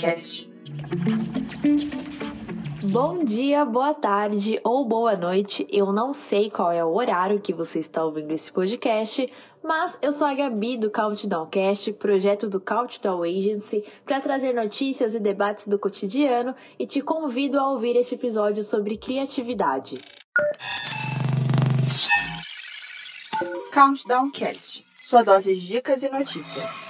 Cast. Bom dia, boa tarde ou boa noite. Eu não sei qual é o horário que você está ouvindo esse podcast, mas eu sou a Gabi do Countdown Cast, projeto do Countdown Agency, para trazer notícias e debates do cotidiano e te convido a ouvir este episódio sobre criatividade. Countdown Cast, sua dose de dicas e notícias.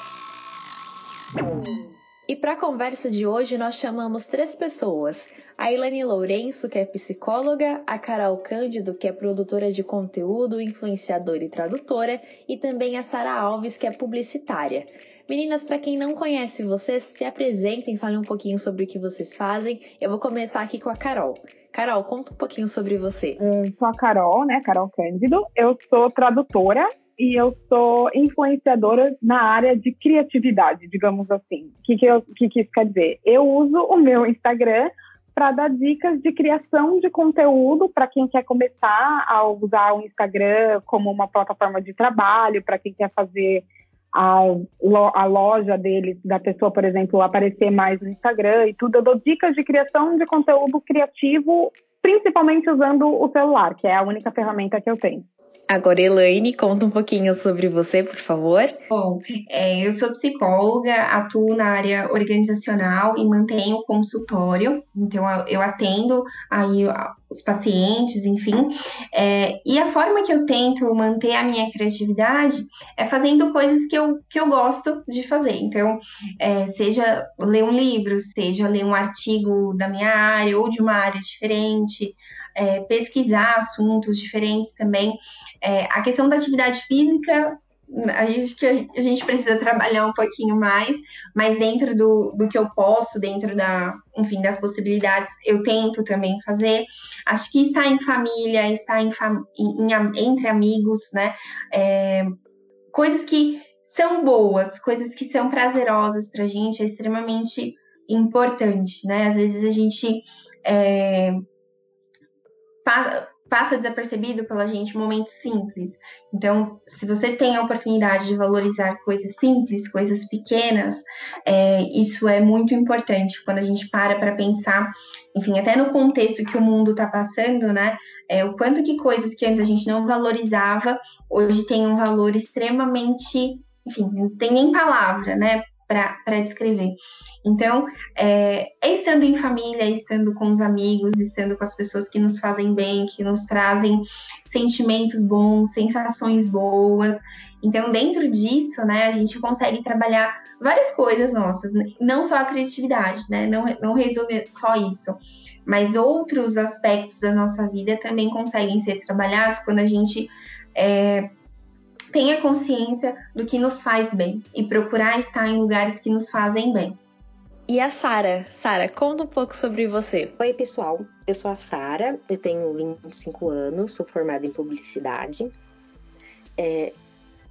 E para a conversa de hoje, nós chamamos três pessoas: a Ilane Lourenço, que é psicóloga, a Carol Cândido, que é produtora de conteúdo, influenciadora e tradutora, e também a Sara Alves, que é publicitária. Meninas, para quem não conhece vocês, se apresentem, falem um pouquinho sobre o que vocês fazem. Eu vou começar aqui com a Carol. Carol, conta um pouquinho sobre você. Sou a Carol, né? Carol Cândido. Eu sou tradutora e eu sou influenciadora na área de criatividade, digamos assim. O que, que, que, que isso quer dizer? Eu uso o meu Instagram para dar dicas de criação de conteúdo para quem quer começar a usar o Instagram como uma plataforma de trabalho, para quem quer fazer a, a loja deles, da pessoa, por exemplo, aparecer mais no Instagram e tudo. Eu dou dicas de criação de conteúdo criativo, principalmente usando o celular, que é a única ferramenta que eu tenho. Agora, Elaine, conta um pouquinho sobre você, por favor. Bom, é, eu sou psicóloga, atuo na área organizacional e mantenho consultório, então eu atendo aí os pacientes, enfim. É, e a forma que eu tento manter a minha criatividade é fazendo coisas que eu, que eu gosto de fazer. Então, é, seja ler um livro, seja ler um artigo da minha área ou de uma área diferente, é, pesquisar assuntos diferentes também. É, a questão da atividade física, acho que a gente precisa trabalhar um pouquinho mais, mas dentro do, do que eu posso, dentro da, enfim, das possibilidades, eu tento também fazer. Acho que estar em família, estar em, em, em entre amigos, né? É, coisas que são boas, coisas que são prazerosas para a gente é extremamente importante, né? Às vezes a gente é, passa desapercebido pela gente momentos simples. Então, se você tem a oportunidade de valorizar coisas simples, coisas pequenas, é, isso é muito importante quando a gente para para pensar, enfim, até no contexto que o mundo está passando, né? É, o quanto que coisas que antes a gente não valorizava, hoje tem um valor extremamente, enfim, não tem nem palavra, né? Para descrever. Então, é, é, estando em família, estando com os amigos, estando com as pessoas que nos fazem bem, que nos trazem sentimentos bons, sensações boas. Então, dentro disso, né, a gente consegue trabalhar várias coisas nossas, não só a criatividade, né? Não, não resume só isso. Mas outros aspectos da nossa vida também conseguem ser trabalhados quando a gente é, tenha consciência do que nos faz bem e procurar estar em lugares que nos fazem bem. E a Sara? Sara, conta um pouco sobre você. Oi, pessoal. Eu sou a Sara, eu tenho 25 anos, sou formada em publicidade. É,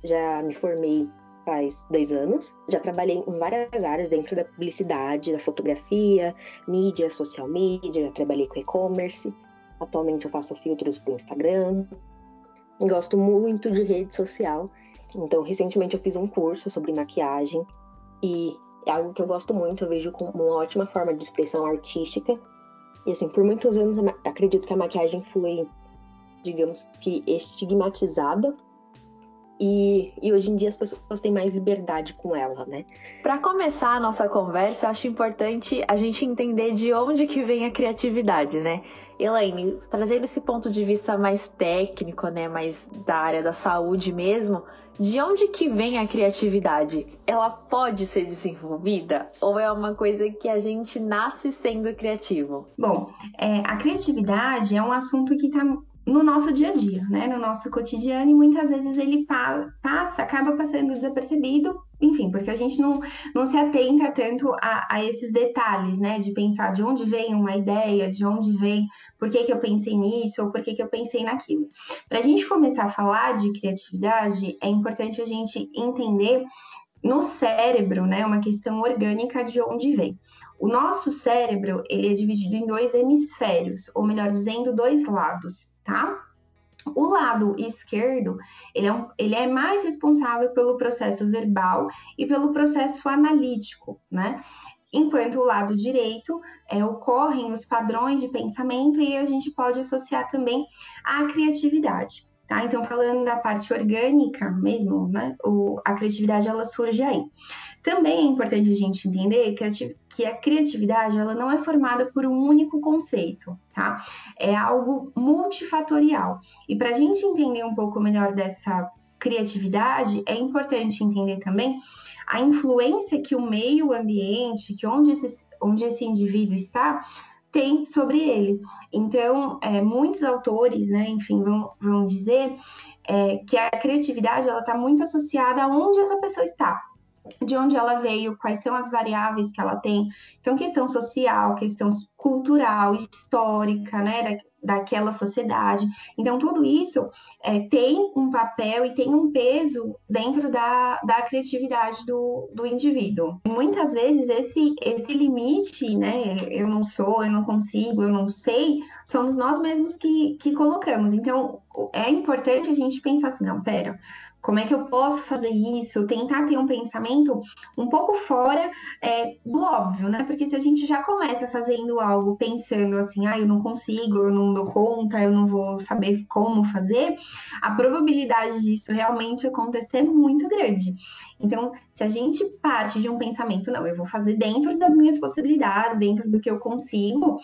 já me formei faz dois anos. Já trabalhei em várias áreas dentro da publicidade, da fotografia, mídia, social media, já trabalhei com e-commerce. Atualmente eu faço filtros para o Instagram, Gosto muito de rede social. Então, recentemente eu fiz um curso sobre maquiagem e é algo que eu gosto muito, eu vejo como uma ótima forma de expressão artística. E assim, por muitos anos acredito que a maquiagem foi, digamos que, estigmatizada. E, e hoje em dia as pessoas têm mais liberdade com ela, né? Para começar a nossa conversa, eu acho importante a gente entender de onde que vem a criatividade, né? Elaine, trazendo esse ponto de vista mais técnico, né, mais da área da saúde mesmo, de onde que vem a criatividade? Ela pode ser desenvolvida ou é uma coisa que a gente nasce sendo criativo? Bom, é, a criatividade é um assunto que está no nosso dia a dia, né, no nosso cotidiano e muitas vezes ele pa passa, acaba passando desapercebido enfim, porque a gente não, não se atenta tanto a, a, esses detalhes, né? De pensar de onde vem uma ideia, de onde vem, por que, que eu pensei nisso ou por que, que eu pensei naquilo. Para a gente começar a falar de criatividade, é importante a gente entender no cérebro, né? Uma questão orgânica de onde vem. O nosso cérebro, ele é dividido em dois hemisférios, ou melhor dizendo, dois lados, tá? O lado esquerdo, ele é, um, ele é mais responsável pelo processo verbal e pelo processo analítico, né? enquanto o lado direito é, ocorrem os padrões de pensamento e a gente pode associar também à criatividade. Tá? Então, falando da parte orgânica mesmo, né, o, a criatividade ela surge aí. Também é importante a gente entender que a criatividade ela não é formada por um único conceito, tá? É algo multifatorial. E para a gente entender um pouco melhor dessa criatividade, é importante entender também a influência que o meio ambiente, que onde esse, onde esse indivíduo está, tem sobre ele. Então, é, muitos autores, né, enfim, vão, vão dizer é, que a criatividade ela está muito associada a onde essa pessoa está de onde ela veio, quais são as variáveis que ela tem. Então, questão social, questão cultural, histórica, né, daquela sociedade. Então, tudo isso é, tem um papel e tem um peso dentro da, da criatividade do, do indivíduo. Muitas vezes, esse, esse limite, né, eu não sou, eu não consigo, eu não sei, somos nós mesmos que, que colocamos. Então, é importante a gente pensar assim, não, pera, como é que eu posso fazer isso? Tentar ter um pensamento um pouco fora é, do óbvio, né? Porque se a gente já começa fazendo algo pensando assim, ah, eu não consigo, eu não dou conta, eu não vou saber como fazer, a probabilidade disso realmente acontecer é muito grande. Então, se a gente parte de um pensamento, não, eu vou fazer dentro das minhas possibilidades, dentro do que eu consigo,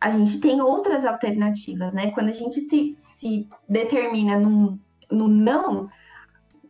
a gente tem outras alternativas, né? Quando a gente se, se determina num, no não,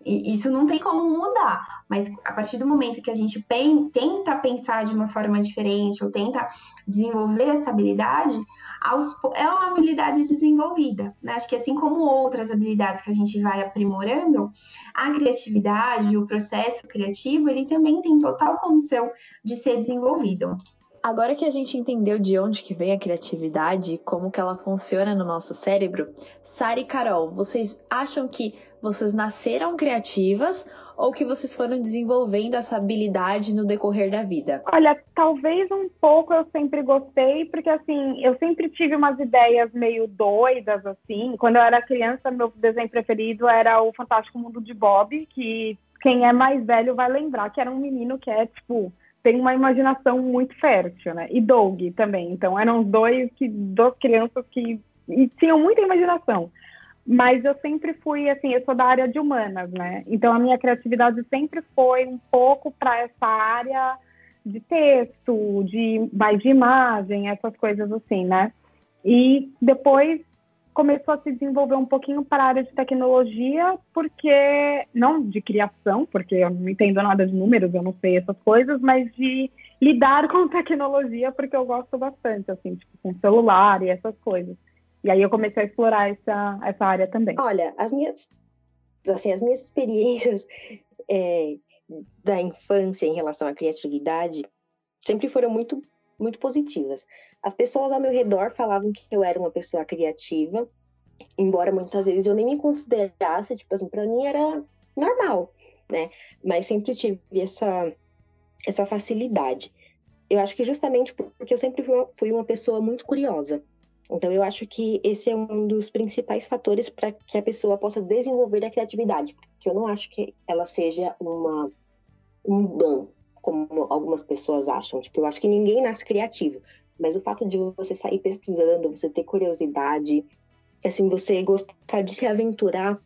isso não tem como mudar, mas a partir do momento que a gente pen, tenta pensar de uma forma diferente ou tenta desenvolver essa habilidade, aos, é uma habilidade desenvolvida. Né? Acho que assim como outras habilidades que a gente vai aprimorando, a criatividade, o processo criativo, ele também tem total condição de ser desenvolvido. Agora que a gente entendeu de onde que vem a criatividade como que ela funciona no nosso cérebro, Sara e Carol, vocês acham que vocês nasceram criativas ou que vocês foram desenvolvendo essa habilidade no decorrer da vida? Olha, talvez um pouco eu sempre gostei, porque assim, eu sempre tive umas ideias meio doidas, assim. Quando eu era criança, meu desenho preferido era o Fantástico Mundo de Bob, que quem é mais velho vai lembrar que era um menino que é, tipo, tem uma imaginação muito fértil, né? E Doug também. Então eram dois que duas crianças que tinham muita imaginação. Mas eu sempre fui assim, eu sou da área de humanas, né? Então a minha criatividade sempre foi um pouco para essa área de texto, de mais de imagem, essas coisas assim, né? E depois começou a se desenvolver um pouquinho para a área de tecnologia, porque não de criação, porque eu não entendo nada de números, eu não sei essas coisas, mas de lidar com tecnologia, porque eu gosto bastante, assim, tipo, com celular e essas coisas. E aí eu comecei a explorar essa, essa área também. Olha, as minhas, assim, as minhas experiências é, da infância em relação à criatividade sempre foram muito, muito positivas. As pessoas ao meu redor falavam que eu era uma pessoa criativa, embora muitas vezes eu nem me considerasse, tipo assim, para mim era normal, né? Mas sempre tive essa, essa facilidade. Eu acho que justamente porque eu sempre fui uma pessoa muito curiosa. Então, eu acho que esse é um dos principais fatores para que a pessoa possa desenvolver a criatividade, porque eu não acho que ela seja uma, um dom, como algumas pessoas acham. Tipo, eu acho que ninguém nasce criativo, mas o fato de você sair pesquisando, você ter curiosidade, assim, você gostar de se aventurar,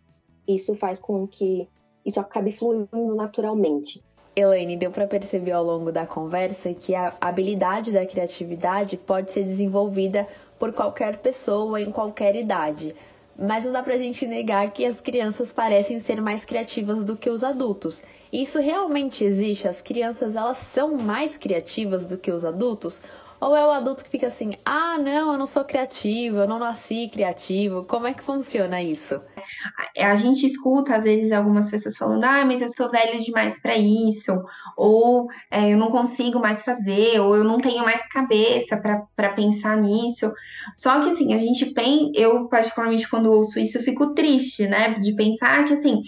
isso faz com que isso acabe fluindo naturalmente. Elaine, deu para perceber ao longo da conversa que a habilidade da criatividade pode ser desenvolvida por qualquer pessoa em qualquer idade. Mas não dá pra gente negar que as crianças parecem ser mais criativas do que os adultos. Isso realmente existe? As crianças elas são mais criativas do que os adultos? Ou é o adulto que fica assim: ah, não, eu não sou criativo, eu não nasci criativo? Como é que funciona isso? A gente escuta, às vezes, algumas pessoas falando: ah, mas eu sou velho demais para isso, ou é, eu não consigo mais fazer, ou eu não tenho mais cabeça para pensar nisso. Só que, assim, a gente pensa, eu, particularmente, quando ouço isso, fico triste, né, de pensar que, assim,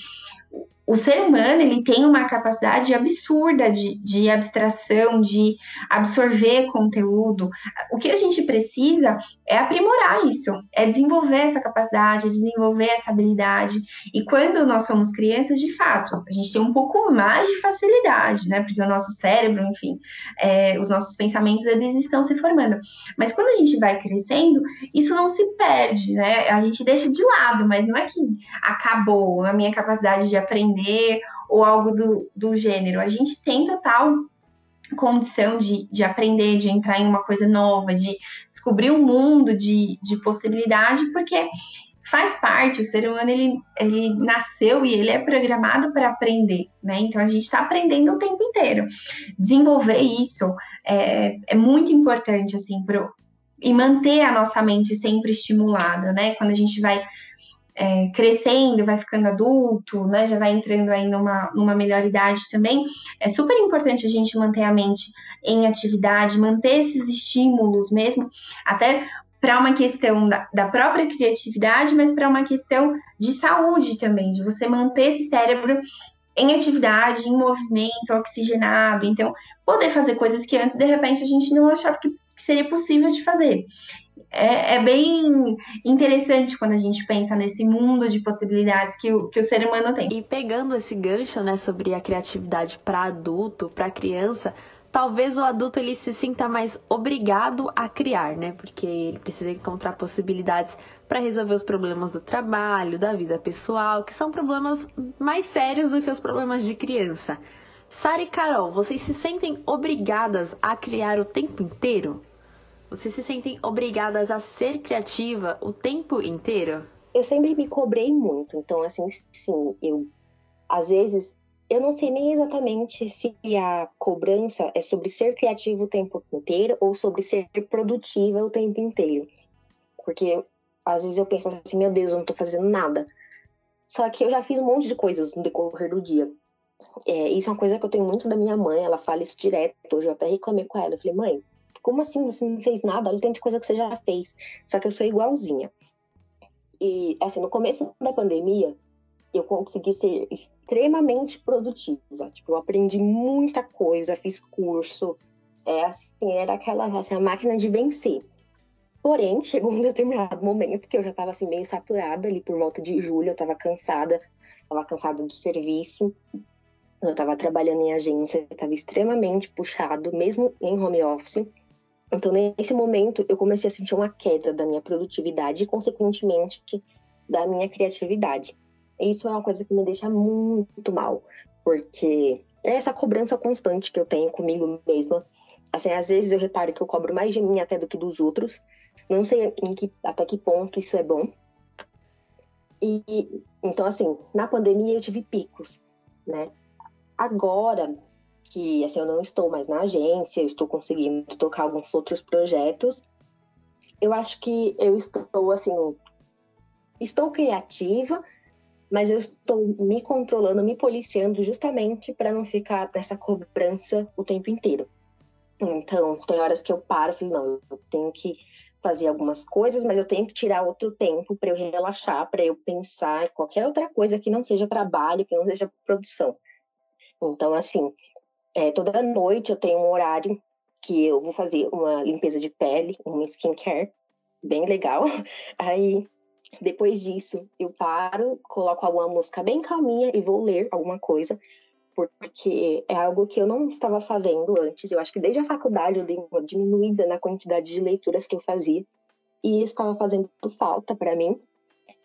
o ser humano ele tem uma capacidade absurda de, de abstração, de absorver conteúdo. O que a gente precisa é aprimorar isso, é desenvolver essa capacidade, desenvolver essa habilidade. E quando nós somos crianças, de fato, a gente tem um pouco mais de facilidade, né? Porque o nosso cérebro, enfim, é, os nossos pensamentos, eles estão se formando. Mas quando a gente vai crescendo, isso não se perde, né? A gente deixa de lado, mas não é que acabou a minha capacidade de aprender aprender ou algo do, do gênero. A gente tem total condição de, de aprender, de entrar em uma coisa nova, de descobrir um mundo de, de possibilidade, porque faz parte, o ser humano ele, ele nasceu e ele é programado para aprender, né? Então a gente está aprendendo o tempo inteiro. Desenvolver isso é, é muito importante, assim, pro, e manter a nossa mente sempre estimulada, né? Quando a gente vai é, crescendo, vai ficando adulto, né, já vai entrando aí numa, numa melhor idade também, é super importante a gente manter a mente em atividade, manter esses estímulos mesmo, até para uma questão da, da, própria criatividade, mas para uma questão de saúde também, de você manter esse cérebro em atividade, em movimento, oxigenado, então poder fazer coisas que antes de repente a gente não achava que seria possível de fazer é, é, bem interessante quando a gente pensa nesse mundo de possibilidades que o, que o ser humano tem. E pegando esse gancho, né, sobre a criatividade para adulto, para criança, talvez o adulto ele se sinta mais obrigado a criar, né? Porque ele precisa encontrar possibilidades para resolver os problemas do trabalho, da vida pessoal, que são problemas mais sérios do que os problemas de criança. Sara e Carol, vocês se sentem obrigadas a criar o tempo inteiro? Vocês se sentem obrigadas a ser criativa o tempo inteiro? Eu sempre me cobrei muito, então assim, sim, eu às vezes eu não sei nem exatamente se a cobrança é sobre ser criativo o tempo inteiro ou sobre ser produtiva o tempo inteiro. Porque às vezes eu penso assim, meu Deus, eu não tô fazendo nada. Só que eu já fiz um monte de coisas no decorrer do dia. É, isso é uma coisa que eu tenho muito da minha mãe, ela fala isso direto. Hoje eu até reclamei com ela. Eu falei, mãe, como assim você não fez nada? Olha o tanto de coisa que você já fez. Só que eu sou igualzinha. E, assim, no começo da pandemia, eu consegui ser extremamente produtiva. Tipo, eu aprendi muita coisa, fiz curso. É, assim, era aquela assim, a máquina de vencer. Porém, chegou um determinado momento que eu já estava assim, meio saturada ali por volta de julho, eu estava cansada, estava cansada do serviço. Eu estava trabalhando em agência, estava extremamente puxado, mesmo em home office. Então, nesse momento, eu comecei a sentir uma queda da minha produtividade e, consequentemente, da minha criatividade. Isso é uma coisa que me deixa muito mal, porque é essa cobrança constante que eu tenho comigo mesma. Assim, às vezes eu reparo que eu cobro mais de mim até do que dos outros. Não sei que, até que ponto isso é bom. E então, assim, na pandemia eu tive picos, né? Agora, que assim, eu não estou mais na agência, eu estou conseguindo tocar alguns outros projetos. Eu acho que eu estou assim, estou criativa, mas eu estou me controlando, me policiando justamente para não ficar nessa cobrança o tempo inteiro. Então, tem horas que eu paro e falo, não, eu tenho que fazer algumas coisas, mas eu tenho que tirar outro tempo para eu relaxar, para eu pensar em qualquer outra coisa que não seja trabalho, que não seja produção. Então, assim, é, toda noite eu tenho um horário que eu vou fazer uma limpeza de pele, uma skincare, bem legal. Aí, depois disso, eu paro, coloco alguma música bem calminha e vou ler alguma coisa, porque é algo que eu não estava fazendo antes. Eu acho que desde a faculdade eu dei uma diminuída na quantidade de leituras que eu fazia, e estava fazendo falta para mim.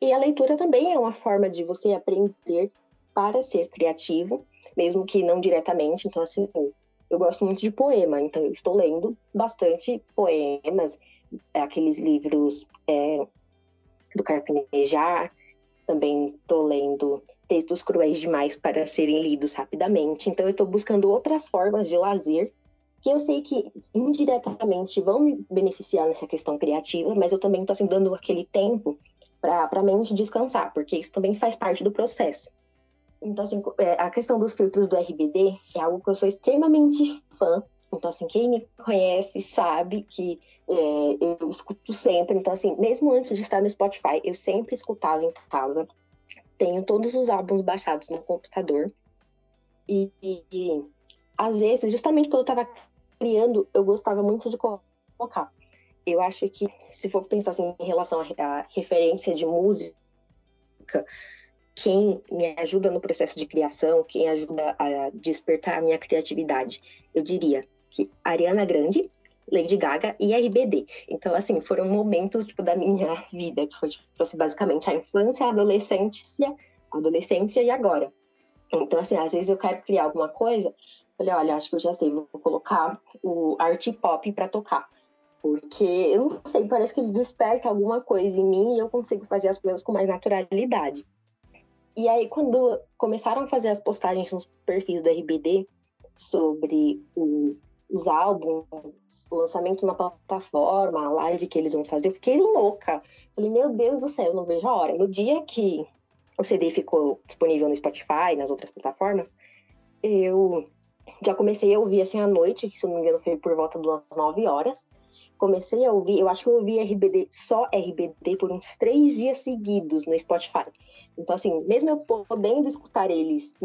E a leitura também é uma forma de você aprender para ser criativo mesmo que não diretamente. Então, assim, eu gosto muito de poema, então eu estou lendo bastante poemas, aqueles livros é, do Carpinejar, também estou lendo textos cruéis demais para serem lidos rapidamente. Então, eu estou buscando outras formas de lazer que eu sei que indiretamente vão me beneficiar nessa questão criativa, mas eu também estou assim, dando aquele tempo para a mente descansar, porque isso também faz parte do processo. Então, assim, é, a questão dos filtros do RBD é algo que eu sou extremamente fã. Então, assim, quem me conhece sabe que é, eu escuto sempre. Então, assim, mesmo antes de estar no Spotify, eu sempre escutava em casa. tenho todos os álbuns baixados no computador. E, e, e às vezes, justamente quando eu estava criando, eu gostava muito de colocar. Eu acho que, se for pensar assim, em relação à referência de música, quem me ajuda no processo de criação, quem ajuda a despertar a minha criatividade, eu diria que Ariana Grande, Lady Gaga e RBD. Então, assim, foram momentos tipo, da minha vida, que foi tipo, assim, basicamente a infância, a adolescência, a adolescência e agora. Então, assim, às vezes eu quero criar alguma coisa, falei, olha, acho que eu já sei, vou colocar o art pop para tocar. Porque eu não sei, parece que ele desperta alguma coisa em mim e eu consigo fazer as coisas com mais naturalidade. E aí, quando começaram a fazer as postagens nos perfis do RBD sobre o os álbuns, o lançamento na plataforma, a live que eles vão fazer, eu fiquei louca. Falei, meu Deus do céu, eu não vejo a hora. No dia que o CD ficou disponível no Spotify, nas outras plataformas, eu já comecei a ouvir assim à noite, que se não me engano foi por volta das 9 horas. Comecei a ouvir, eu acho que eu ouvi RBD, só RBD, por uns três dias seguidos no Spotify. Então, assim, mesmo eu podendo escutar eles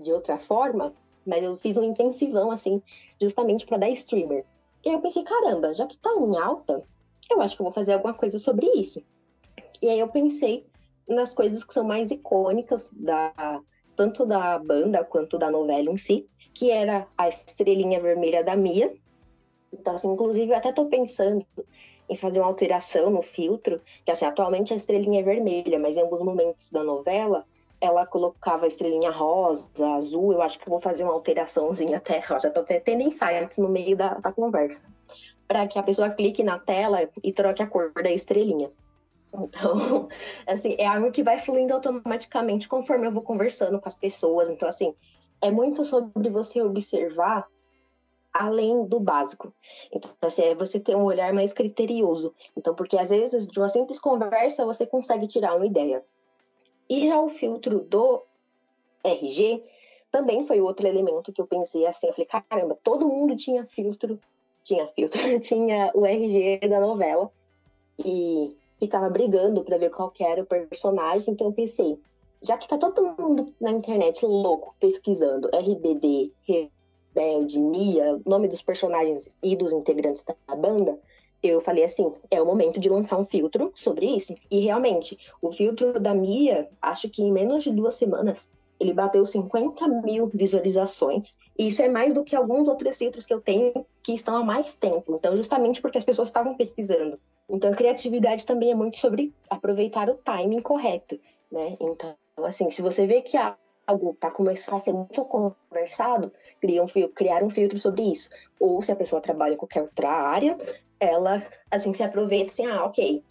de outra forma, mas eu fiz um intensivão, assim, justamente para dar streamer. E aí eu pensei, caramba, já que tá em alta, eu acho que eu vou fazer alguma coisa sobre isso. E aí eu pensei nas coisas que são mais icônicas da tanto da banda quanto da novela em si, que era a estrelinha vermelha da Mia. Então, assim, inclusive, eu até tô pensando em fazer uma alteração no filtro, que assim, atualmente a estrelinha é vermelha, mas em alguns momentos da novela ela colocava estrelinha rosa, azul, eu acho que vou fazer uma alteraçãozinha até, já tô até tendo insights no meio da, da conversa, para que a pessoa clique na tela e troque a cor da estrelinha. Então, assim, é algo que vai fluindo automaticamente conforme eu vou conversando com as pessoas. Então, assim, é muito sobre você observar além do básico. Então, assim, é você ter um olhar mais criterioso. Então, porque às vezes, de uma simples conversa, você consegue tirar uma ideia. E já o filtro do RG também foi outro elemento que eu pensei assim, eu falei, caramba, todo mundo tinha filtro, tinha filtro, tinha o RG da novela e ficava brigando para ver qual era o personagem, então eu pensei, já que tá todo mundo na internet louco pesquisando RBD, Rebelde, Mia, nome dos personagens e dos integrantes da banda, eu falei assim, é o momento de lançar um filtro sobre isso. E realmente, o filtro da Mia, acho que em menos de duas semanas, ele bateu 50 mil visualizações. E isso é mais do que alguns outros filtros que eu tenho que estão há mais tempo. Então, justamente porque as pessoas estavam pesquisando. Então, criatividade também é muito sobre aproveitar o timing correto, né? Então, assim, se você vê que algo está começando a ser muito conversado, cria um, criar um filtro sobre isso. Ou se a pessoa trabalha em qualquer outra área, ela, assim, se aproveita assim, ah, ok,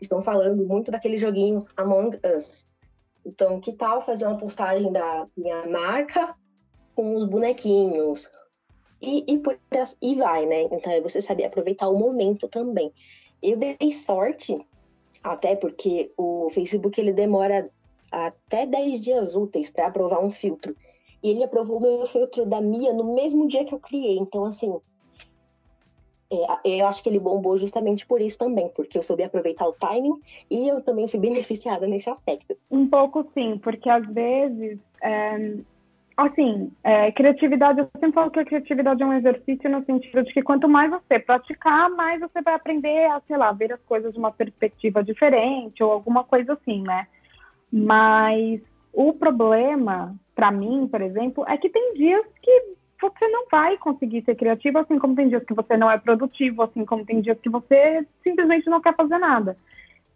estão falando muito daquele joguinho Among Us. Então, que tal fazer uma postagem da minha marca com os bonequinhos? E, e, por, e vai, né? Então, é você saber aproveitar o momento também. Eu dei sorte, até porque o Facebook ele demora até 10 dias úteis para aprovar um filtro. E ele aprovou o meu filtro da Mia no mesmo dia que eu criei. Então, assim, é, eu acho que ele bombou justamente por isso também, porque eu soube aproveitar o timing e eu também fui beneficiada nesse aspecto. Um pouco sim, porque às vezes, é, assim, é, criatividade, eu sempre falo que a criatividade é um exercício no sentido de que quanto mais você praticar, mais você vai aprender a, sei lá, ver as coisas de uma perspectiva diferente ou alguma coisa assim, né? Mas o problema, para mim, por exemplo, é que tem dias que você não vai conseguir ser criativo, assim como tem dias que você não é produtivo, assim como tem dias que você simplesmente não quer fazer nada.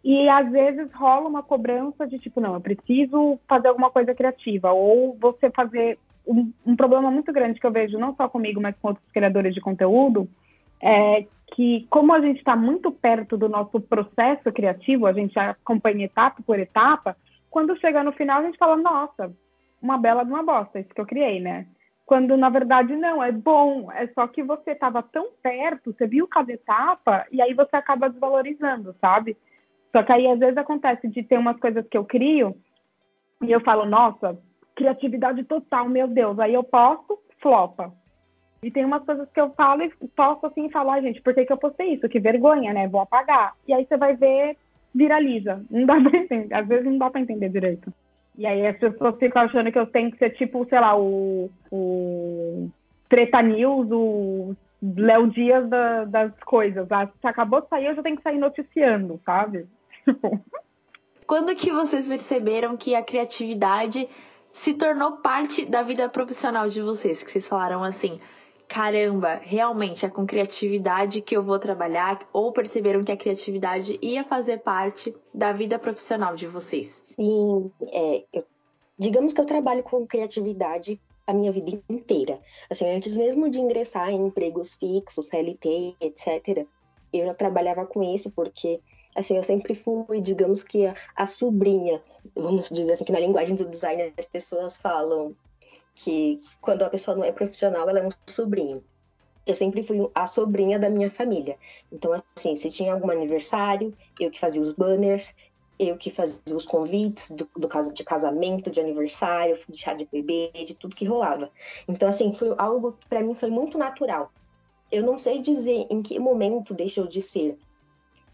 E às vezes rola uma cobrança de tipo, não, eu preciso fazer alguma coisa criativa, ou você fazer um, um problema muito grande que eu vejo não só comigo, mas com outros criadores de conteúdo, é que como a gente está muito perto do nosso processo criativo, a gente acompanha etapa por etapa, quando chega no final a gente fala, nossa, uma bela de uma bosta, isso que eu criei, né? Quando na verdade não, é bom, é só que você estava tão perto, você viu cada etapa e aí você acaba desvalorizando, sabe? Só que aí às vezes acontece de ter umas coisas que eu crio e eu falo, nossa, criatividade total, meu Deus, aí eu posto, flopa. E tem umas coisas que eu falo e posto assim falo, ah, gente, por que, que eu postei isso? Que vergonha, né? Vou apagar. E aí você vai ver, viraliza. Não dá pra entender. Às vezes não dá pra entender direito. E aí as pessoas ficam achando que eu tenho que ser tipo, sei lá, o, o Treta News, o Léo Dias da, das coisas. Ah, se acabou de sair, eu já tenho que sair noticiando, sabe? Quando que vocês perceberam que a criatividade se tornou parte da vida profissional de vocês? Que vocês falaram assim, caramba, realmente é com criatividade que eu vou trabalhar? Ou perceberam que a criatividade ia fazer parte da vida profissional de vocês? Sim, é, eu, digamos que eu trabalho com criatividade a minha vida inteira. Assim, antes mesmo de ingressar em empregos fixos, CLT, etc., eu já trabalhava com isso porque, assim, eu sempre fui, digamos que a, a sobrinha, vamos dizer assim, que na linguagem do design as pessoas falam que quando a pessoa não é profissional, ela é um sobrinho. Eu sempre fui a sobrinha da minha família. Então, assim, se tinha algum aniversário, eu que fazia os banners, eu que fazia os convites do, do caso de casamento, de aniversário, de chá de bebê, de tudo que rolava. Então, assim, foi algo que para mim foi muito natural. Eu não sei dizer em que momento deixou de ser.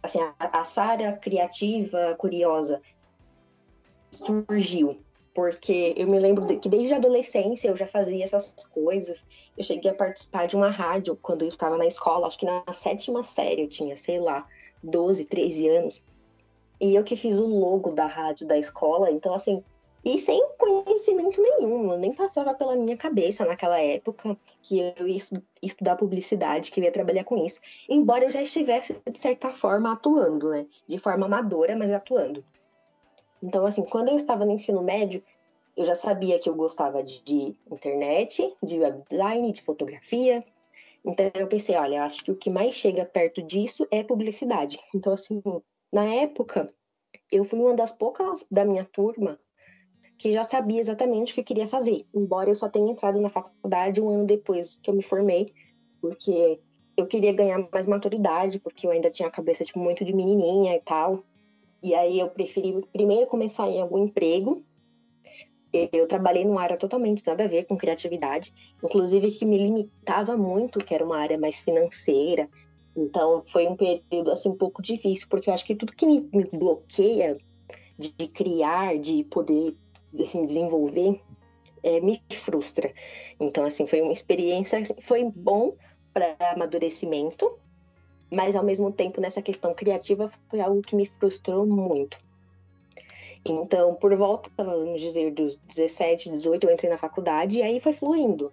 Assim, a, a Sara criativa, curiosa, surgiu porque eu me lembro que desde a adolescência eu já fazia essas coisas. Eu cheguei a participar de uma rádio quando eu estava na escola, acho que na sétima série eu tinha, sei lá, 12, 13 anos. E eu que fiz o logo da rádio da escola, então assim, e sem conhecimento nenhum, nem passava pela minha cabeça naquela época que eu ia estudar publicidade, que eu ia trabalhar com isso, embora eu já estivesse, de certa forma, atuando, né? De forma amadora, mas atuando. Então, assim, quando eu estava no ensino médio, eu já sabia que eu gostava de, internet, de web design, de fotografia. Então, eu pensei, olha, acho que o que mais chega perto disso é publicidade. Então, assim, na época, eu fui uma das poucas da minha turma que já sabia exatamente o que eu queria fazer, embora eu só tenha entrado na faculdade um ano depois que eu me formei, porque eu queria ganhar mais maturidade, porque eu ainda tinha a cabeça tipo, muito de menininha e tal. E aí eu preferi primeiro começar em algum emprego. Eu trabalhei numa área totalmente nada a ver com criatividade, inclusive que me limitava muito, que era uma área mais financeira. Então foi um período assim um pouco difícil, porque eu acho que tudo que me, me bloqueia de, de, criar, de poder assim, desenvolver, é, me frustra. Então assim foi uma experiência, assim, foi bom para amadurecimento, mas ao mesmo tempo nessa questão criativa foi algo que me frustrou muito. Então, por volta, vamos dizer, dos 17, 18, eu entrei na faculdade e aí foi fluindo.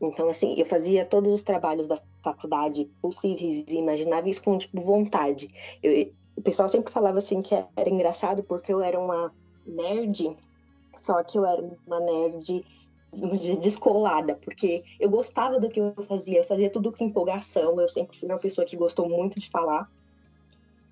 Então, assim, eu fazia todos os trabalhos da faculdade possíveis e imagináveis com, tipo, vontade. Eu, o pessoal sempre falava, assim, que era engraçado porque eu era uma nerd, só que eu era uma nerd descolada, porque eu gostava do que eu fazia, eu fazia tudo com empolgação, eu sempre fui uma pessoa que gostou muito de falar,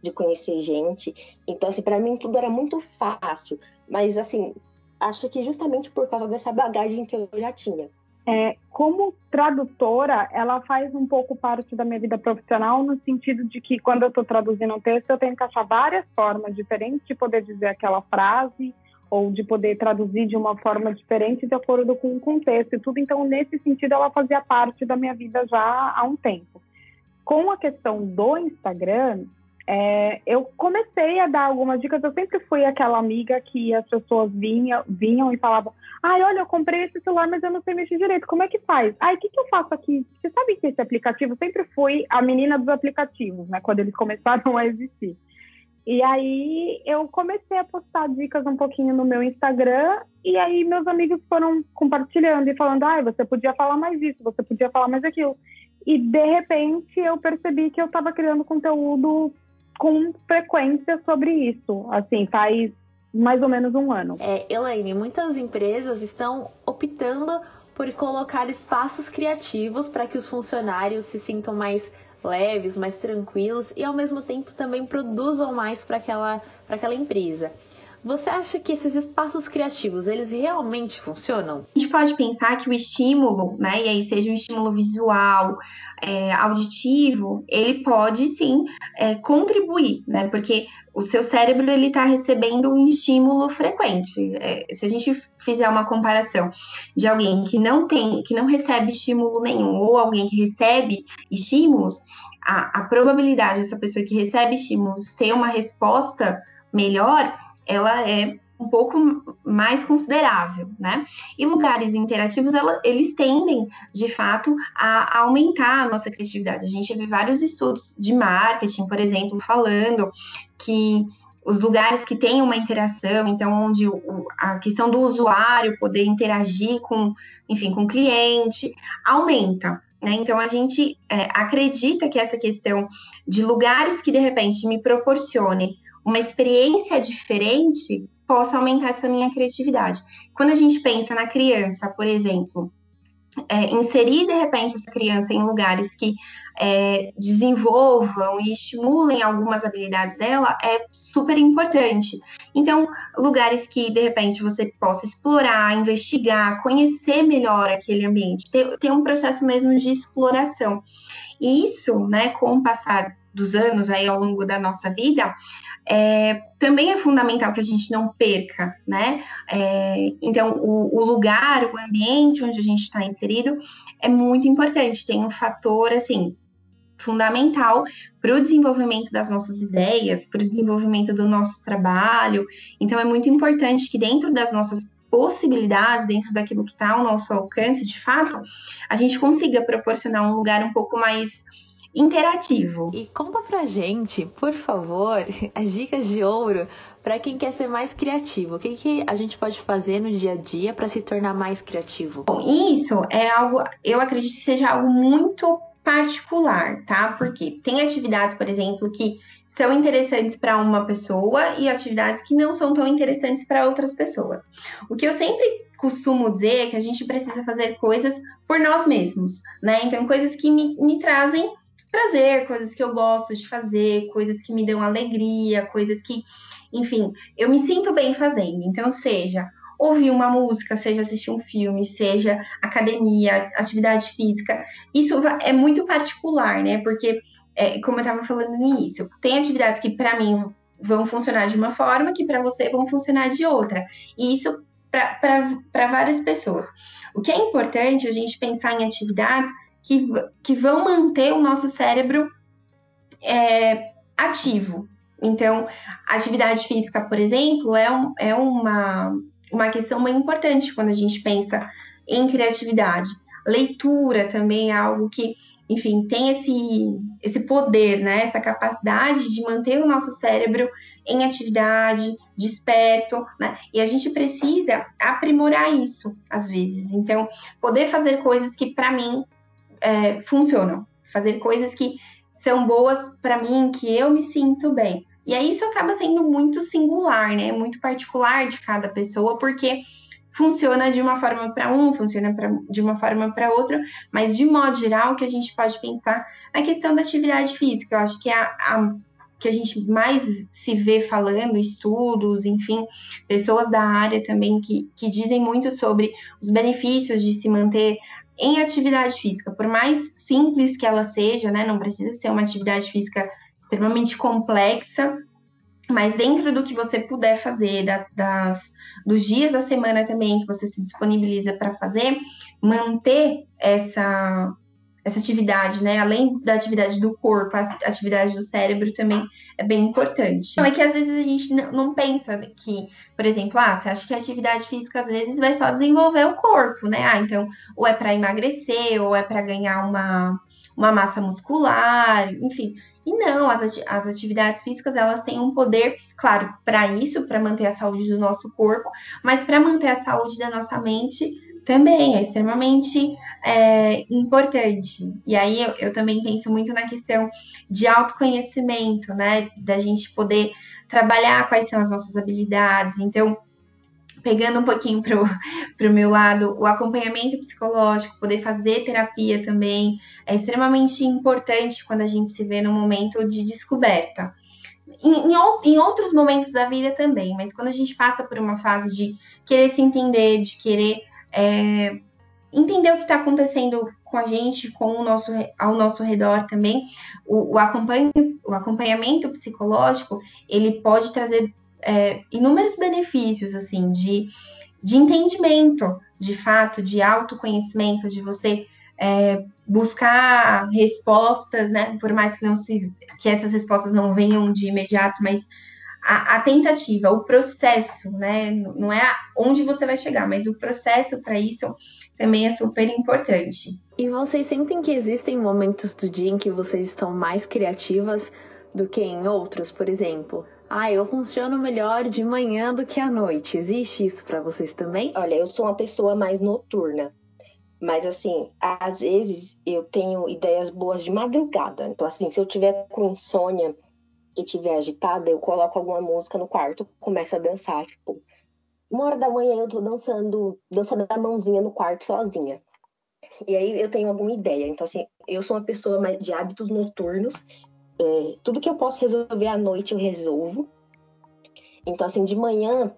de conhecer gente, então assim, para mim tudo era muito fácil, mas assim, acho que justamente por causa dessa bagagem que eu já tinha. É, como tradutora, ela faz um pouco parte da minha vida profissional, no sentido de que quando eu estou traduzindo um texto, eu tenho que achar várias formas diferentes de poder dizer aquela frase, ou de poder traduzir de uma forma diferente de acordo com o contexto e tudo. Então, nesse sentido, ela fazia parte da minha vida já há um tempo. Com a questão do Instagram, é, eu comecei a dar algumas dicas. Eu sempre fui aquela amiga que as pessoas vinham, vinham e falavam: Ai, olha, eu comprei esse celular, mas eu não sei mexer direito. Como é que faz? Ai, o que, que eu faço aqui? Você sabe que esse aplicativo? Sempre fui a menina dos aplicativos, né? Quando eles começaram a existir. E aí eu comecei a postar dicas um pouquinho no meu Instagram e aí meus amigos foram compartilhando e falando, ah, você podia falar mais isso, você podia falar mais aquilo. E de repente eu percebi que eu estava criando conteúdo com frequência sobre isso. Assim, faz mais ou menos um ano. É, Elaine, muitas empresas estão optando por colocar espaços criativos para que os funcionários se sintam mais leves, mais tranquilos e ao mesmo tempo também produzam mais para aquela, aquela empresa. Você acha que esses espaços criativos, eles realmente funcionam? A gente pode pensar que o estímulo, né, e aí seja um estímulo visual, é, auditivo, ele pode sim é, contribuir, né, porque o seu cérebro ele está recebendo um estímulo frequente. É, se a gente fizer uma comparação de alguém que não tem, que não recebe estímulo nenhum, ou alguém que recebe estímulos, a, a probabilidade dessa pessoa que recebe estímulos ter uma resposta melhor ela é um pouco mais considerável, né? E lugares interativos, ela, eles tendem, de fato, a, aumentar a nossa criatividade. A gente vê vários estudos de marketing, por exemplo, falando que os lugares que têm uma interação, então onde o, a questão do usuário poder interagir com, enfim, com o cliente, aumenta. Né? Então a gente é, acredita que essa questão de lugares que de repente me proporcionem uma experiência diferente possa aumentar essa minha criatividade. Quando a gente pensa na criança, por exemplo, é, inserir de repente essa criança em lugares que é, desenvolvam e estimulem algumas habilidades dela é super importante. Então, lugares que de repente você possa explorar, investigar, conhecer melhor aquele ambiente, ter, um processo mesmo de exploração. E isso, né, com o passar dos anos aí ao longo da nossa vida, é, também é fundamental que a gente não perca, né? É, então, o, o, lugar, o ambiente onde a gente está inserido é muito importante. Tem um fator, assim, fundamental para o desenvolvimento das nossas ideias, para o desenvolvimento do nosso trabalho. Então, é muito importante que dentro das nossas possibilidades, dentro daquilo que está ao nosso alcance, de fato, a gente consiga proporcionar um lugar um pouco mais interativo. E conta pra gente, por favor, as dicas de ouro para quem quer ser mais criativo. O que, que a gente pode fazer no dia a dia para se tornar mais criativo? Bom, isso é algo, eu acredito que seja algo muito particular, tá? Porque tem atividades, por exemplo, que são interessantes para uma pessoa e atividades que não são tão interessantes para outras pessoas. O que eu sempre costumo dizer é que a gente precisa fazer coisas por nós mesmos, né? Então, coisas que me, me trazem prazer, coisas que eu gosto de fazer, coisas que me dão alegria, coisas que, enfim, eu me sinto bem fazendo. Então, seja ouvir uma música, seja assistir um filme, seja academia, atividade física, isso é muito particular, né? Porque, é, como eu estava falando no início, tem atividades que para mim vão funcionar de uma forma, que para você vão funcionar de outra. E isso para várias pessoas. O que é importante a gente pensar em atividades que, que vão manter o nosso cérebro é, ativo. Então, atividade física, por exemplo, é, um, é uma, uma questão bem importante quando a gente pensa em criatividade. Leitura também é algo que, enfim, tem esse, esse poder, né? essa capacidade de manter o nosso cérebro em atividade, desperto, né? E a gente precisa aprimorar isso às vezes. Então, poder fazer coisas que para mim é, funcionam, fazer coisas que são boas para mim, que eu me sinto bem. E aí isso acaba sendo muito singular, né? Muito particular de cada pessoa, porque funciona de uma forma para um, funciona pra, de uma forma para outra, mas de modo geral, que a gente pode pensar na questão da atividade física. Eu acho que a, a que a gente mais se vê falando, estudos, enfim, pessoas da área também que, que dizem muito sobre os benefícios de se manter em atividade física, por mais simples que ela seja, né, não precisa ser uma atividade física extremamente complexa, mas dentro do que você puder fazer, da, das, dos dias da semana também que você se disponibiliza para fazer, manter essa, essa atividade, né? Além da atividade do corpo, a atividade do cérebro também é bem importante. Então, é que às vezes a gente não pensa que, por exemplo, ah, você acha que a atividade física às vezes vai só desenvolver o corpo, né? Ah, então, ou é para emagrecer, ou é para ganhar uma, uma massa muscular, enfim. E não, as, as atividades físicas elas têm um poder, claro, para isso, para manter a saúde do nosso corpo, mas para manter a saúde da nossa mente também é extremamente é, importante. E aí eu, eu, também penso muito na questão de autoconhecimento, né? Da gente poder trabalhar quais são as nossas habilidades. Então, pegando um pouquinho para o meu lado, o acompanhamento psicológico, poder fazer terapia também é extremamente importante quando a gente se vê num momento de descoberta. em, em, outros momentos da vida também, mas quando a gente passa por uma fase de querer se entender, de querer é, entender o que está acontecendo com a gente, com o nosso, ao nosso redor também, o, o, acompanha, o acompanhamento psicológico, ele pode trazer é, inúmeros benefícios, assim, de, de entendimento, de fato, de autoconhecimento, de você é, buscar respostas, né? Por mais que não se, que essas respostas não venham de imediato, mas a, a, tentativa, o processo, né? Não é onde você vai chegar, mas o processo para isso também é super importante. E vocês sentem que existem momentos do dia em que vocês estão mais criativas do que em outros, por exemplo? Ah, eu funciono melhor de manhã do que à noite. Existe isso para vocês também? Olha, eu sou uma pessoa mais noturna. Mas assim, às vezes eu tenho ideias boas de madrugada. Então, assim, se eu tiver com insônia e tiver agitada, eu coloco alguma música no quarto, começo a dançar, tipo, uma hora da manhã eu tô dançando, dançando da mãozinha no quarto sozinha. E aí eu tenho alguma ideia. Então, assim, eu sou uma pessoa mais de hábitos noturnos. É, tudo que eu posso resolver à noite eu resolvo. Então, assim, de manhã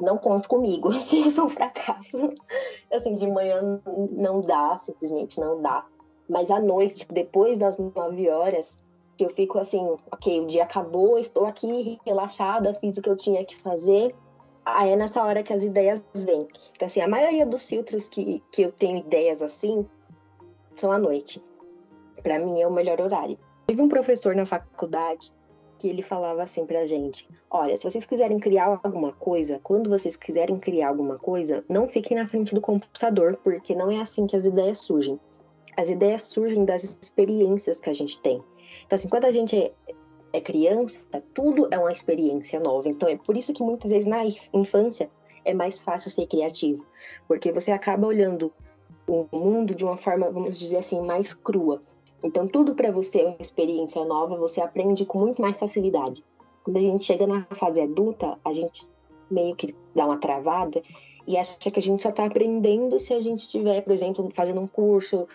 não conto comigo, assim, eu sou um fracasso. Assim, de manhã não dá, simplesmente não dá. Mas à noite, tipo, depois das nove horas, eu fico assim, ok, o dia acabou, estou aqui relaxada, fiz o que eu tinha que fazer. Aí é nessa hora que as ideias vêm. Então, assim, a maioria dos filtros que, que eu tenho ideias assim são à noite. Para mim é o melhor horário. Tive um professor na faculdade que ele falava assim pra gente: olha, se vocês quiserem criar alguma coisa, quando vocês quiserem criar alguma coisa, não fiquem na frente do computador, porque não é assim que as ideias surgem. As ideias surgem das experiências que a gente tem. Então, assim, quando a gente é, é criança, tudo é uma experiência nova. Então, é por isso que muitas vezes na infância é mais fácil ser criativo, porque você acaba olhando o mundo de uma forma, vamos dizer assim, mais crua. Então, tudo para você é uma experiência nova, você aprende com muito mais facilidade. Quando a gente chega na fase adulta, a gente meio que dá uma travada e acha que a gente só está aprendendo se a gente estiver, por exemplo, fazendo um curso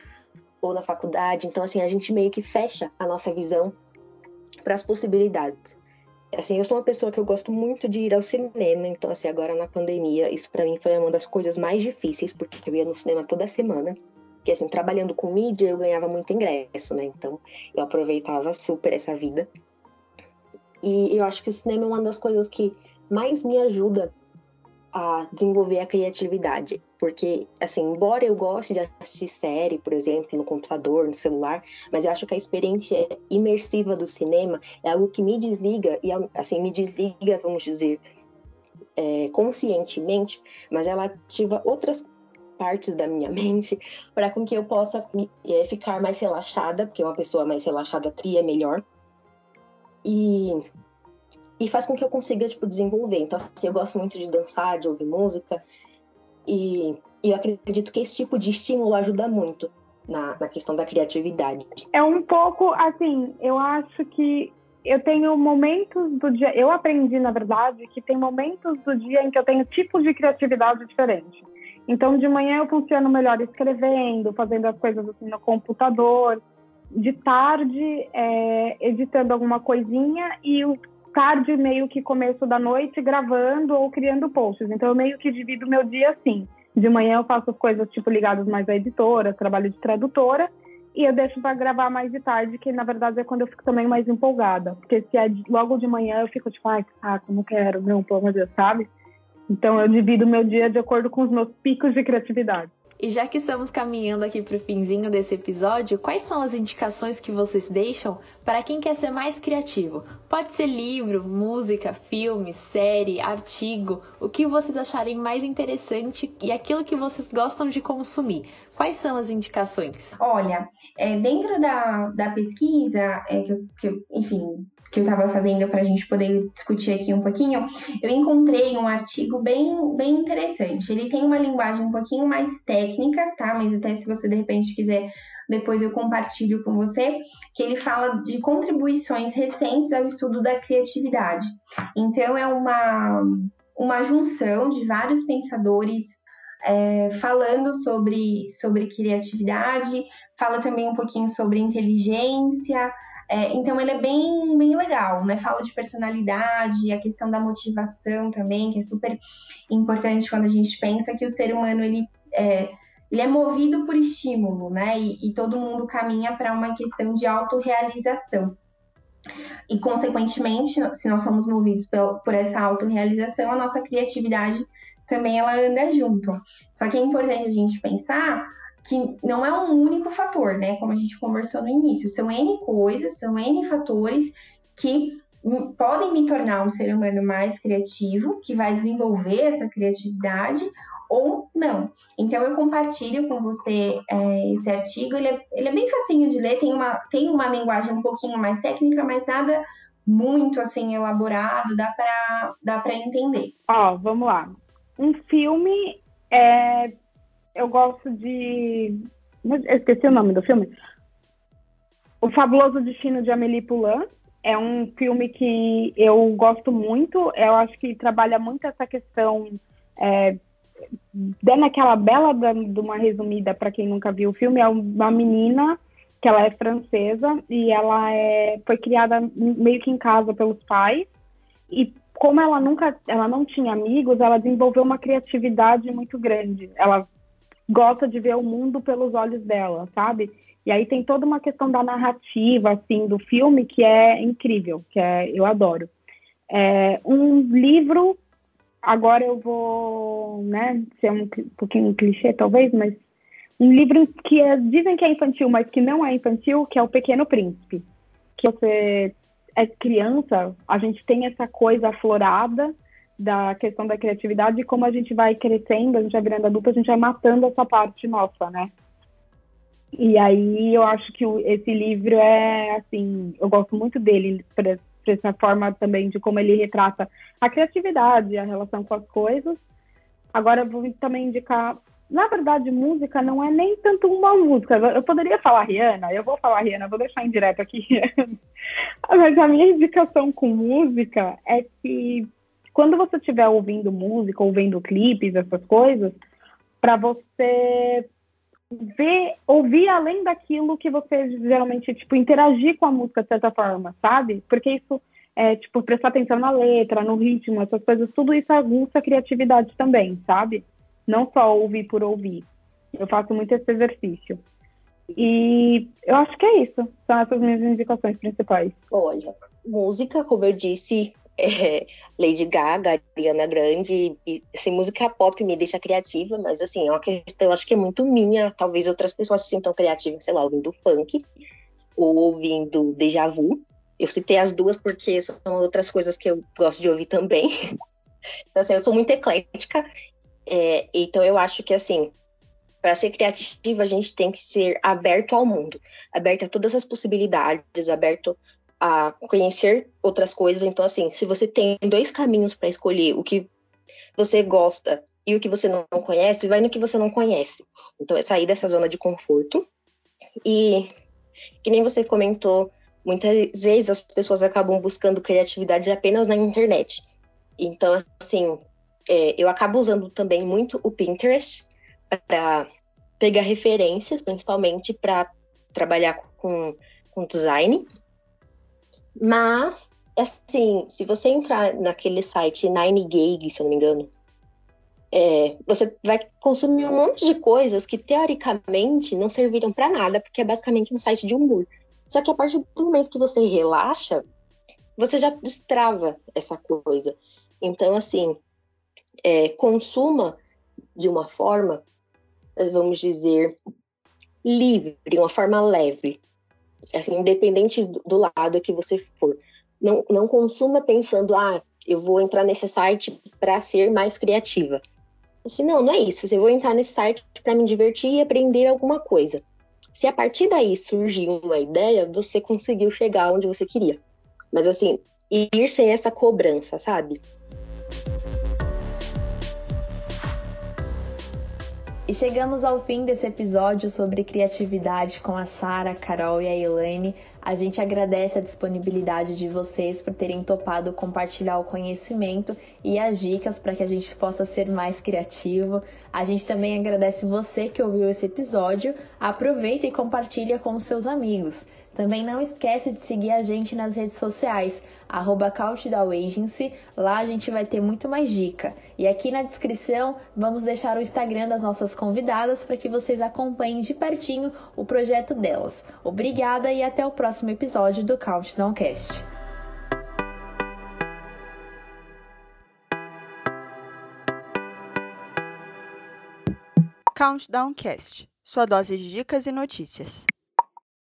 ou na faculdade. Então, assim, a gente meio que fecha a nossa visão para as possibilidades. Assim, eu sou uma pessoa que eu gosto muito de ir ao cinema, então, assim, agora na pandemia, isso para mim foi uma das coisas mais difíceis, porque eu ia no cinema toda semana. Porque, assim, trabalhando com mídia, eu ganhava muito ingresso, né? Então, eu aproveitava super essa vida. E eu acho que o cinema é uma das coisas que mais me ajuda a desenvolver a criatividade. Porque, assim, embora eu goste de assistir série, por exemplo, no computador, no celular, mas eu acho que a experiência imersiva do cinema é algo que me desliga, e assim, me desliga, vamos dizer, é, conscientemente, mas ela ativa outras partes da minha mente para com que eu possa é, ficar mais relaxada, porque uma pessoa mais relaxada cria melhor. E, e faz com que eu consiga tipo, desenvolver. Então, assim, eu gosto muito de dançar, de ouvir música. E, e eu acredito que esse tipo de estímulo ajuda muito na, na questão da criatividade. É um pouco assim, eu acho que eu tenho momentos do dia. Eu aprendi, na verdade, que tem momentos do dia em que eu tenho tipos de criatividade diferentes. Então, de manhã eu funciono melhor escrevendo, fazendo as coisas assim no computador. De tarde, é, editando alguma coisinha e o tarde meio que começo da noite gravando ou criando posts. Então, eu meio que divido meu dia assim. De manhã eu faço as coisas tipo ligadas mais à editora, trabalho de tradutora, e eu deixo para gravar mais de tarde, que na verdade é quando eu fico também mais empolgada. Porque se é logo de manhã eu fico tipo, ai, saco, não quero, não, pelo amor de Deus, sabe? Então eu divido meu dia de acordo com os meus picos de criatividade. E já que estamos caminhando aqui para o finzinho desse episódio, quais são as indicações que vocês deixam para quem quer ser mais criativo? Pode ser livro, música, filme, série, artigo, o que vocês acharem mais interessante e aquilo que vocês gostam de consumir. Quais são as indicações? Olha, é, dentro da, da pesquisa, é, que, que, enfim, que eu estava fazendo para a gente poder discutir aqui um pouquinho, eu encontrei um artigo bem, bem interessante. Ele tem uma linguagem um pouquinho mais técnica, tá? Mas até se você de repente quiser, depois eu compartilho com você, que ele fala de contribuições recentes ao estudo da criatividade. Então, é uma, uma junção de vários pensadores é, falando sobre, sobre criatividade, fala também um pouquinho sobre inteligência, É, então ele é bem, bem legal, né? Fala de personalidade, a questão da motivação também, que é super importante quando a gente pensa que o ser humano ele é, ele é movido por estímulo, né? E, e todo mundo caminha para uma questão de autorrealização. E, consequentemente, se nós somos movidos por, essa autorrealização, a nossa criatividade também ela anda junto. Só que é importante a gente pensar que não é um único fator, né? Como a gente conversou no início, são N coisas, são N fatores que podem me tornar um ser humano mais criativo, que vai desenvolver essa criatividade, ou não. Então eu compartilho com você é, esse artigo, ele é, ele é, bem facinho de ler, tem uma, tem uma linguagem um pouquinho mais técnica, mas nada muito assim elaborado, dá para dá entender. Ó, vamos lá. Um filme é eu gosto de eu esqueci o nome do filme. O Fabuloso Destino de Amélie Poulain é um filme que eu gosto muito. Eu acho que trabalha muito essa questão é, dando aquela bela de uma resumida para quem nunca viu o filme, é uma menina que ela é francesa e ela é, foi criada meio que em casa pelos pais e como ela nunca, ela não tinha amigos, ela desenvolveu uma criatividade muito grande. Ela gosta de ver o mundo pelos olhos dela, sabe? E aí tem toda uma questão da narrativa, assim, do filme que é incrível, que é, eu adoro. É um livro agora eu vou, né, ser um pouquinho clichê talvez, mas um livro que é, dizem que é infantil, mas que não é infantil, que é O Pequeno Príncipe. Que você é criança, a gente tem essa coisa aflorada da questão da criatividade e como a gente vai crescendo, a gente vai virando adulto, a gente vai matando essa parte nossa, né? E aí eu acho que esse livro é assim, eu gosto muito dele essa forma também de como ele retrata a criatividade, a relação com as coisas. Agora eu vou também indicar, na verdade, música não é nem tanto uma música. Eu poderia falar Rihanna, eu vou falar Rihanna, vou deixar em direto aqui Mas a minha indicação com música é que quando você estiver ouvindo música, ouvindo clipes, essas coisas, para você ver, ouvir além daquilo que você geralmente, tipo, interagir com a música de certa forma, sabe? Porque isso é, tipo, prestar atenção na letra, no ritmo, essas coisas, tudo isso aguça a criatividade também, sabe? Não só ouvir por ouvir. Eu faço muito esse exercício. E eu acho que é isso. São essas minhas indicações principais. Olha, música, como eu disse, é, Lady Gaga, Ariana Grande, e assim, música pop me deixa criativa, mas assim, é uma questão, acho que é muito minha, talvez outras pessoas se sintam criativas, sei lá, ouvindo funk, ou ouvindo déjà vu. Eu citei as duas porque são outras coisas que eu gosto de ouvir também. então, assim, eu sou muito eclética, é, então eu acho que assim, para ser criativa, a gente tem que ser aberto ao mundo, aberto a todas as possibilidades, aberto a conhecer outras coisas. Então, assim, se você tem dois caminhos para escolher o que você gosta e o que você não conhece, vai no que você não conhece. Então, é sair dessa zona de conforto. E, que nem você comentou, muitas vezes as pessoas acabam buscando criatividade apenas na internet. Então, assim, é, eu acabo usando também muito o Pinterest para pegar referências, principalmente para trabalhar com, com design. Mas, assim, se você entrar naquele site Nine Gag, se eu não me engano, é, você vai consumir um monte de coisas que teoricamente não serviram para nada, porque é basicamente um site de humor. Só que a partir do momento que você relaxa, você já destrava essa coisa. Então, assim, é, consuma de uma forma, vamos dizer, livre, uma forma leve assim, independente do lado que você for. Não, não consuma pensando, ah, eu vou entrar nesse site para ser mais criativa. Assim, não, não é isso. Eu vou entrar nesse site para me divertir e aprender alguma coisa. Se a partir daí surgir uma ideia, você conseguiu chegar onde você queria. Mas assim, ir sem essa cobrança, sabe? E chegamos ao fim desse episódio sobre criatividade com a Sara, Carol e a Elaine. A gente agradece a disponibilidade de vocês por terem topado compartilhar o conhecimento e as dicas para que a gente possa ser mais criativo. A gente também agradece você que ouviu esse episódio. Aproveita e compartilha com seus amigos. Também não esquece de seguir a gente nas redes sociais, arroba Agency. Lá a gente vai ter muito mais dica. E aqui na descrição vamos deixar o Instagram das nossas convidadas para que vocês acompanhem de pertinho o projeto delas. Obrigada e até o próximo episódio do Countdowncast. Countdowncast, sua dose de dicas e notícias.